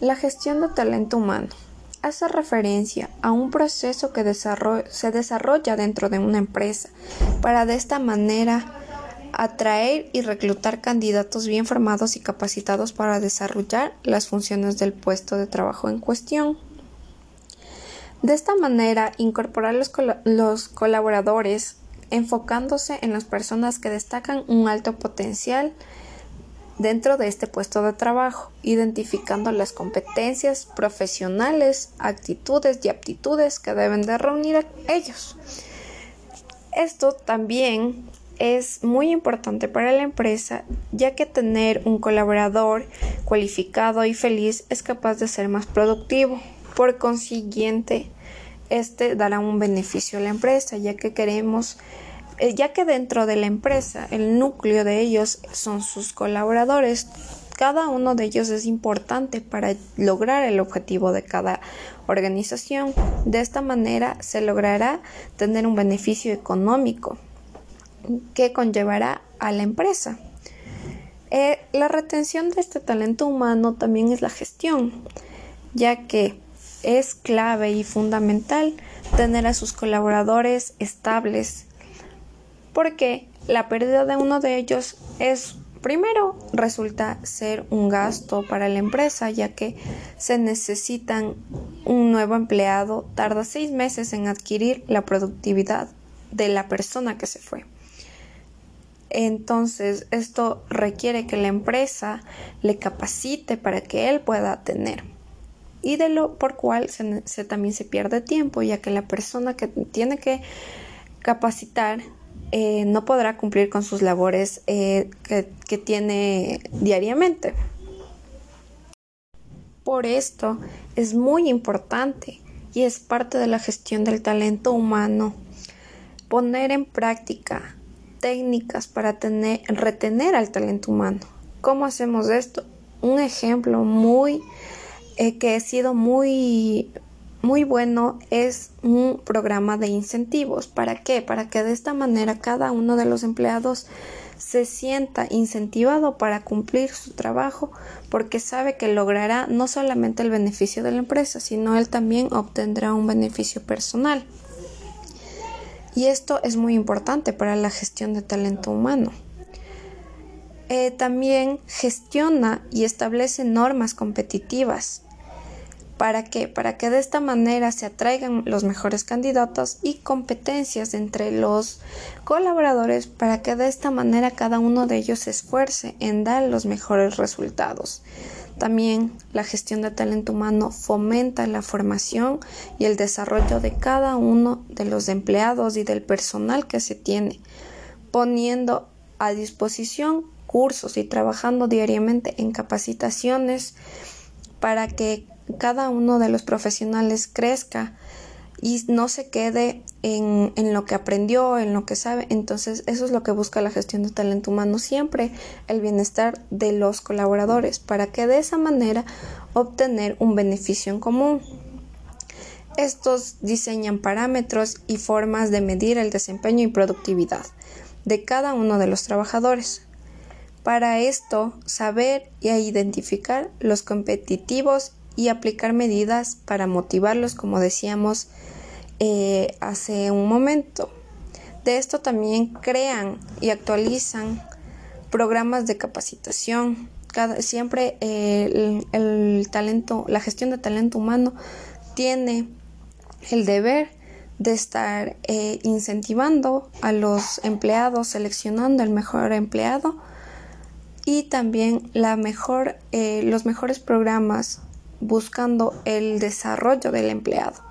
La gestión de talento humano hace referencia a un proceso que se desarrolla dentro de una empresa para de esta manera atraer y reclutar candidatos bien formados y capacitados para desarrollar las funciones del puesto de trabajo en cuestión. De esta manera, incorporar los, los colaboradores enfocándose en las personas que destacan un alto potencial dentro de este puesto de trabajo, identificando las competencias profesionales, actitudes y aptitudes que deben de reunir a ellos. Esto también es muy importante para la empresa, ya que tener un colaborador cualificado y feliz es capaz de ser más productivo. Por consiguiente, este dará un beneficio a la empresa, ya que queremos ya que dentro de la empresa el núcleo de ellos son sus colaboradores, cada uno de ellos es importante para lograr el objetivo de cada organización. De esta manera se logrará tener un beneficio económico que conllevará a la empresa. Eh, la retención de este talento humano también es la gestión, ya que es clave y fundamental tener a sus colaboradores estables porque la pérdida de uno de ellos es Primero, resulta ser un gasto para la empresa, ya que se necesitan un nuevo empleado, tarda seis meses en adquirir la productividad de la persona que se fue. Entonces, esto requiere que la empresa le capacite para que él pueda tener. Y de lo por cual se también se pierde tiempo, ya que la persona que tiene que capacitar eh, no podrá cumplir con sus labores eh, que, tiene diariamente. Por esto es muy importante y es parte de la gestión del talento humano poner en práctica técnicas para tener, retener al talento humano. ¿Cómo hacemos esto? Un ejemplo muy eh, que ha sido muy muy bueno es un programa de incentivos. ¿Para qué? Para que de esta manera cada uno de los empleados se sienta incentivado para cumplir su trabajo porque sabe que logrará no solamente el beneficio de la empresa, sino él también obtendrá un beneficio personal. Y esto es muy importante para la gestión de talento humano. Eh, también gestiona y establece normas competitivas ¿Para qué? Para que de esta manera se atraigan los mejores candidatos y competencias entre los colaboradores para que de esta manera cada uno de ellos se esfuerce en dar los mejores resultados. También la gestión de talento humano fomenta la formación y el desarrollo de cada uno de los empleados y del personal que se tiene, poniendo a disposición cursos y trabajando diariamente en capacitaciones para que cada uno de los profesionales crezca y no se quede en, en, lo que aprendió, en lo que sabe. Entonces, eso es lo que busca la gestión de talento humano siempre, el bienestar de los colaboradores, para que de esa manera obtener un beneficio en común. Estos diseñan parámetros y formas de medir el desempeño y productividad de cada uno de los trabajadores. Para esto, saber y identificar los competitivos y aplicar medidas para motivarlos, como decíamos eh, hace un momento. De esto también crean y actualizan programas de capacitación. siempre eh, el, talento, la gestión de talento humano tiene el deber de estar eh, incentivando a los empleados, seleccionando el mejor empleado y también la mejor, los mejores programas buscando el desarrollo del empleado,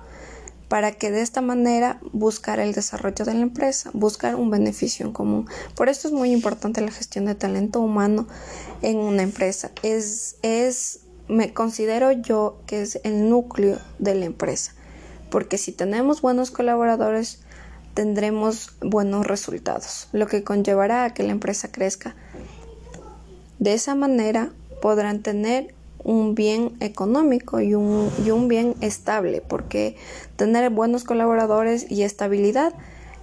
para que de esta manera buscar el desarrollo de la empresa, buscar un beneficio en común. Por esto es muy importante la gestión de talento humano en una empresa. Es, es, me considero yo que es el núcleo de la empresa, porque si tenemos buenos colaboradores, tendremos buenos resultados, lo que conllevará a que la empresa crezca. De esa manera podrán tener un bien económico y un, y un bien estable, porque tener buenos colaboradores y estabilidad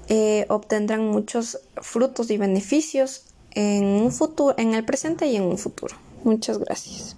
eh, obtendrán muchos frutos y beneficios en un futuro, en el presente y en un futuro. Muchas gracias.